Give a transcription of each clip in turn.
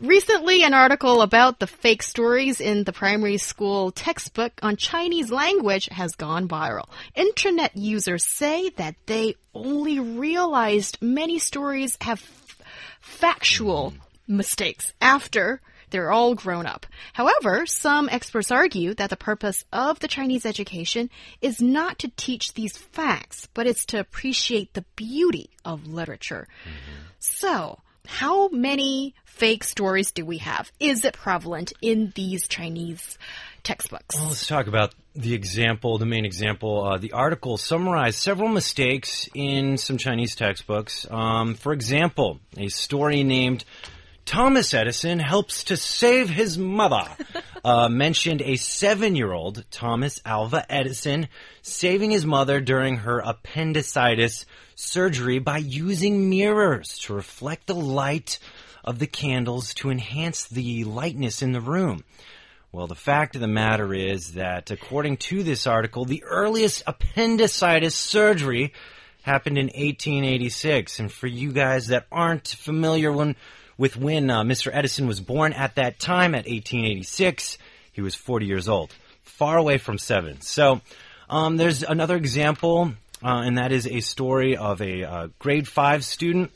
Recently, an article about the fake stories in the primary school textbook on Chinese language has gone viral. Internet users say that they only realized many stories have factual mistakes after they're all grown up. However, some experts argue that the purpose of the Chinese education is not to teach these facts, but it's to appreciate the beauty of literature. Mm -hmm. So, how many fake stories do we have? Is it prevalent in these Chinese textbooks? Well, let's talk about the example, the main example. Uh, the article summarized several mistakes in some Chinese textbooks. Um, for example, a story named Thomas Edison helps to save his mother. uh, mentioned a seven year old, Thomas Alva Edison, saving his mother during her appendicitis surgery by using mirrors to reflect the light of the candles to enhance the lightness in the room. Well, the fact of the matter is that according to this article, the earliest appendicitis surgery happened in 1886. And for you guys that aren't familiar when with when uh, Mr. Edison was born at that time at 1886. He was 40 years old, far away from seven. So um, there's another example, uh, and that is a story of a uh, grade five student.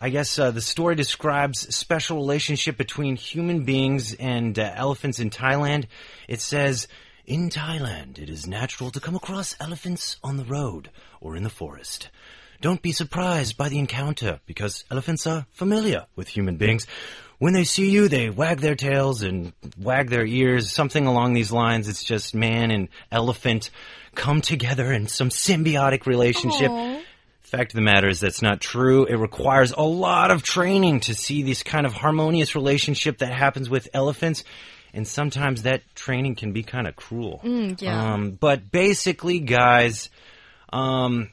I guess uh, the story describes special relationship between human beings and uh, elephants in Thailand. It says, in Thailand, it is natural to come across elephants on the road or in the forest. Don't be surprised by the encounter, because elephants are familiar with human beings. When they see you, they wag their tails and wag their ears, something along these lines. It's just man and elephant come together in some symbiotic relationship. Aww. Fact of the matter is that's not true. It requires a lot of training to see this kind of harmonious relationship that happens with elephants and sometimes that training can be kind of cruel. Mm, yeah. Um, but basically, guys, um,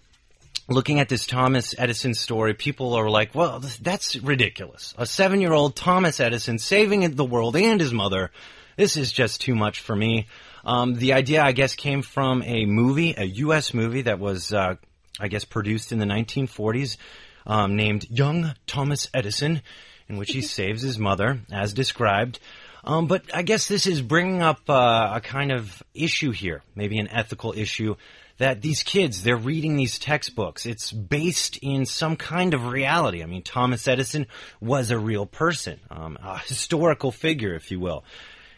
looking at this Thomas Edison story, people are like, well, that's ridiculous. A seven year old Thomas Edison saving the world and his mother. This is just too much for me. Um, the idea, I guess, came from a movie, a U.S. movie that was, uh, I guess, produced in the 1940s, um, named Young Thomas Edison, in which he saves his mother, as described. Um, but I guess this is bringing up uh, a kind of issue here, maybe an ethical issue that these kids, they're reading these textbooks. It's based in some kind of reality. I mean, Thomas Edison was a real person, um, a historical figure, if you will.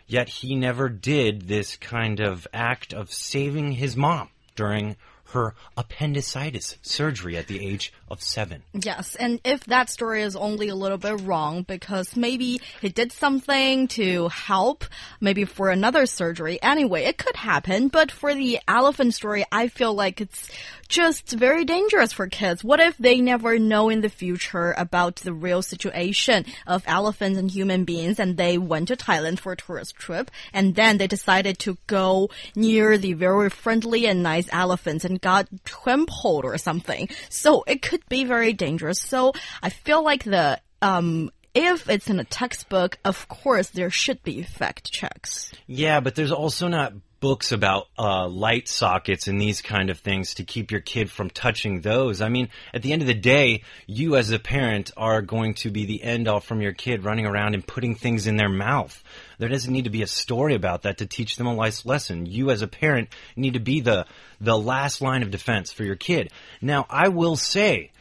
Yet he never did this kind of act of saving his mom during her appendicitis surgery at the age of seven. Yes, and if that story is only a little bit wrong because maybe he did something to help, maybe for another surgery. Anyway, it could happen, but for the elephant story, I feel like it's just very dangerous for kids. What if they never know in the future about the real situation of elephants and human beings and they went to Thailand for a tourist trip and then they decided to go near the very friendly and nice elephants and got trampled or something. So it could be very dangerous. So I feel like the um, if it's in a textbook, of course there should be fact checks. Yeah, but there's also not books about uh, light sockets and these kind of things to keep your kid from touching those. I mean, at the end of the day, you as a parent are going to be the end all from your kid running around and putting things in their mouth. There doesn't need to be a story about that to teach them a life lesson. You as a parent need to be the the last line of defense for your kid. Now, I will say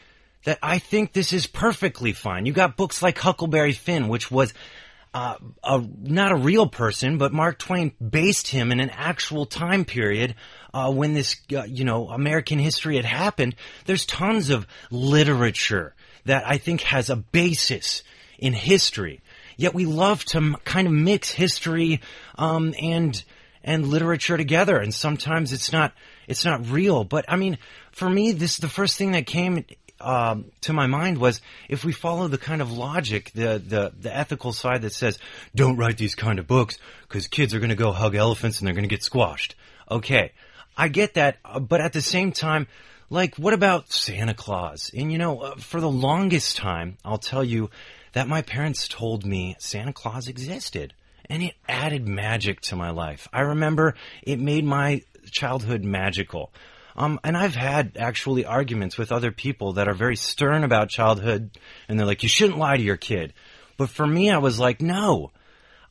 that I think this is perfectly fine. You got books like Huckleberry Finn, which was uh, a, not a real person, but Mark Twain based him in an actual time period uh, when this, uh, you know, American history had happened. There's tons of literature that I think has a basis in history. Yet we love to kind of mix history um, and and literature together, and sometimes it's not it's not real. But I mean, for me, this the first thing that came um, to my mind was if we follow the kind of logic, the, the, the ethical side that says, don't write these kind of books because kids are going to go hug elephants and they're going to get squashed. Okay. I get that, uh, but at the same time, like, what about Santa Claus? And you know, uh, for the longest time, I'll tell you that my parents told me Santa Claus existed. And it added magic to my life. I remember it made my childhood magical. Um, and I've had actually arguments with other people that are very stern about childhood, and they're like, you shouldn't lie to your kid. But for me, I was like, no.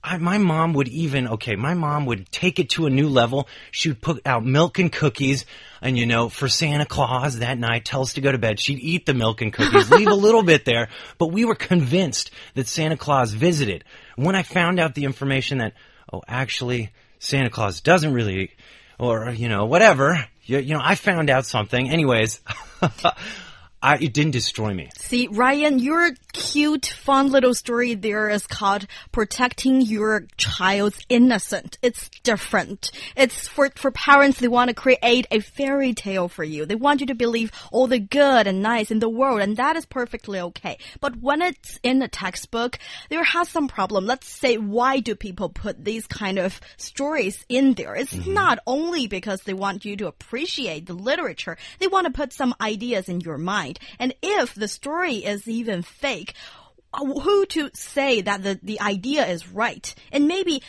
I, my mom would even, okay, my mom would take it to a new level. She would put out milk and cookies, and you know, for Santa Claus that night, tell us to go to bed. She'd eat the milk and cookies, leave a little bit there, but we were convinced that Santa Claus visited. When I found out the information that, oh, actually, Santa Claus doesn't really, or, you know, whatever, you, you know, I found out something. Anyways, I, it didn't destroy me. See, Ryan, your cute, fun little story there is called protecting your child's innocence. It's different. It's for, for parents, they want to create a fairy tale for you. They want you to believe all the good and nice in the world, and that is perfectly okay. But when it's in a textbook, there has some problem. Let's say, why do people put these kind of stories in there? It's Mm-hmm. not only because they want you to appreciate the literature, they want to put some ideas in your mind. And if the story is even fake, uh, who to say that the, the idea is right? And maybe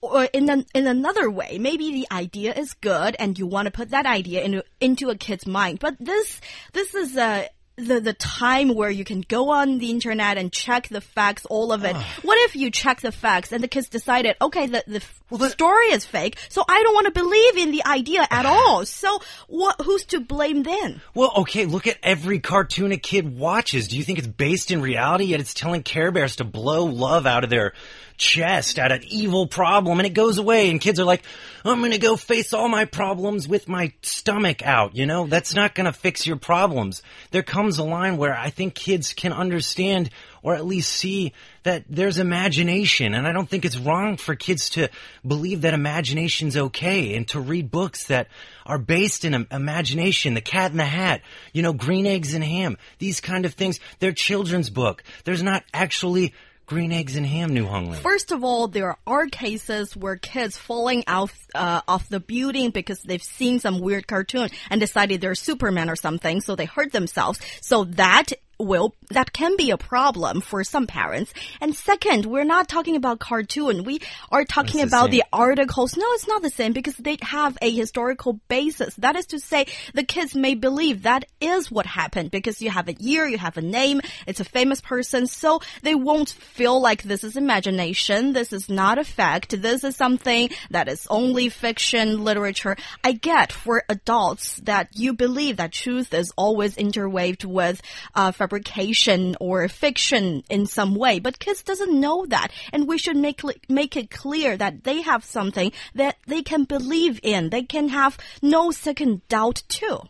or in an, in another way, maybe the idea is good and you want to put that idea into into a kid's mind. But this this is a the the time where you can go on the internet and check the facts, all of it. Ah. What if you check the facts and the kids decided, okay, the the story is fake, so I don't want to believe in the idea at ah. all. So what? Who's to blame then? Well, okay, look at every cartoon a kid watches. Do you think it's based in reality, yet it's telling Care Bears to blow love out of their chest at an evil problem and it goes away and kids are like, I'm gonna go face all my problems with my stomach out, you know? That's not gonna fix your problems. There comes a line where I think kids can understand or at least see that there's imagination and I don't think it's wrong for kids to believe that imagination's okay and to read books that are based in imagination, The Cat in the Hat, you know, Green Eggs and Ham, these kind of things. They're children's book. There's not actually green eggs and ham, New Hongling. First of all, there are cases where kids falling out uh, of the building because they've seen some weird cartoon and decided they're Superman or something, so they hurt themselves. So that will that can be a problem for some parents. And second, we're not talking about cartoon. We are talking the about the same. articles. No, it's not the same because they have a historical basis. That is to say, the kids may believe that is what happened because you have a year, you have a name, it's a famous person, so they won't feel like this is imagination, this is not a fact, this is something that is only fiction, literature. I get for adults that you believe that truth is always interweaved with uh, fabrication or fiction in some way, but kids doesn't know that, and we should make make it clear that they have something that they can believe in. They can have no second doubt too.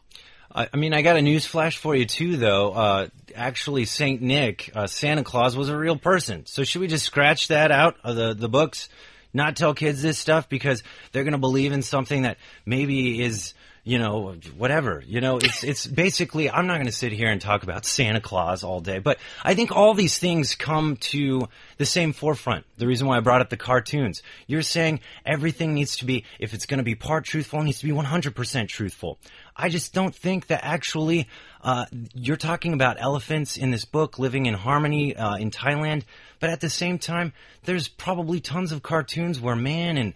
I, I mean, I got a news flash for you too, though. Uh, actually, Saint Nick, uh, Santa Claus, was a real person. So should we just scratch that out of the the books? Not tell kids this stuff because they're going to believe in something that maybe is. You know, whatever. You know, it's it's basically. I'm not going to sit here and talk about Santa Claus all day, but I think all these things come to the same forefront. The reason why I brought up the cartoons. You're saying everything needs to be, if it's going to be part truthful, it needs to be 100% truthful. I just don't think that actually uh, you're talking about elephants in this book living in harmony uh, in Thailand, but at the same time, there's probably tons of cartoons where man and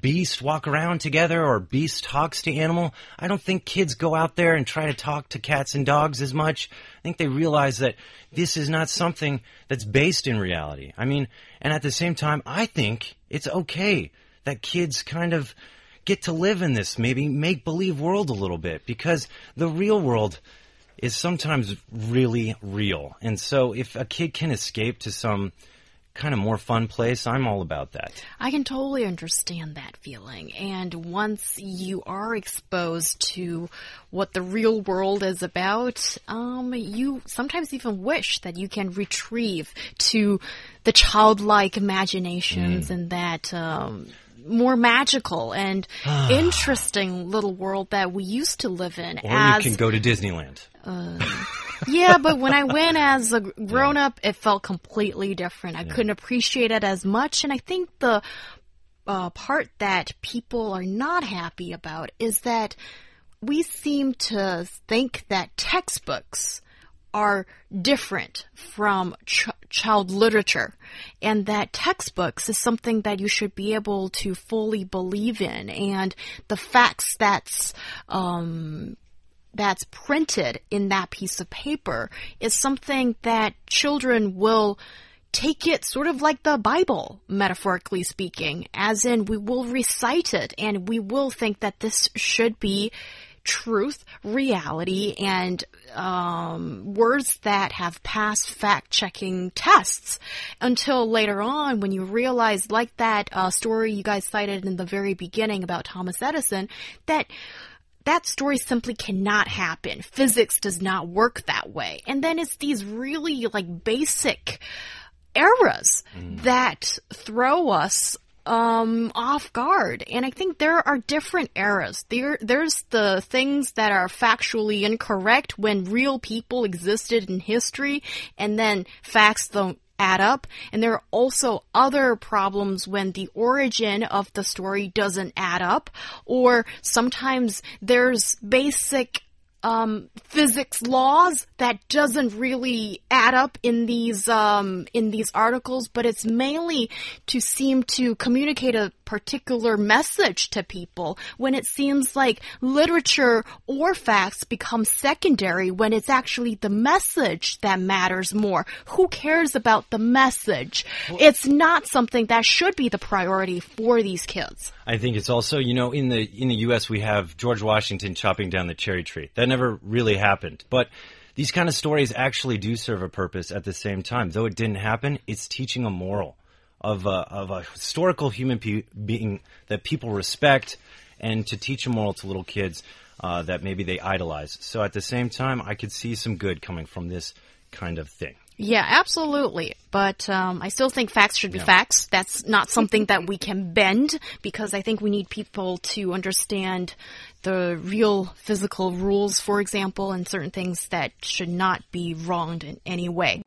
beast walk around together or beast talks to animal. I don't think kids go out there and try to talk to cats and dogs as much. I think they realize that this is not something that's based in reality. I mean, and at the same time, I think it's okay that kids kind of get to live in this maybe make believe world a little bit because the real world is sometimes really real. And so if a kid can escape to some kind of more fun place, I'm all about that. I can totally understand that feeling. And once you are exposed to what the real world is about, um, you sometimes even wish that you can retrieve to the childlike imaginations and that, um, more magical and interesting little world that we used to live in Or as you can go to Disneyland. yeah, but when I went as a grown up, it felt completely different. I couldn't appreciate it as much, and I think the uh, part that people are not happy about is that we seem to think that textbooks are different from ch child literature, and that textbooks is something that you should be able to fully believe in, and the facts that's um, that's printed in that piece of paper is something that children will take it sort of like the Bible, metaphorically speaking, as in we will recite it and we will think that this should be truth, reality, and um, words that have passed fact checking tests until later on when you realize, like that uh, story you guys cited in the very beginning about Thomas Edison, that that story simply cannot happen. Physics does not work that way. And then it's these really like basic eras mm. that throw us um, off guard. And I think there are different eras. There, there's the things that are factually incorrect when real people existed in history, and then facts don't add up. And there are also other problems when the origin of the story doesn't add up, or sometimes there's basic um, physics laws that doesn't really add up in these um, in these articles, but it's mainly to seem to communicate a particular message to people when it seems like literature or facts become secondary when it's actually the message that matters more. Who cares about the message? Well, it's not something that should be the priority for these kids. I think it's also, you know, in the in the US we have George Washington chopping down the cherry tree. That never really happened. But these kind of stories actually do serve a purpose at the same time. Though it didn't happen, it's teaching a moral of a, of a historical human being that people respect and to teach a moral to little kids uh, that maybe they idolize. So at the same time, I could see some good coming from this kind of thing. Yeah, absolutely. But um, I still think facts should be yeah. facts. That's not something that we can bend because I think we need people to understand the real physical rules, for example, and certain things that should not be wronged in any way.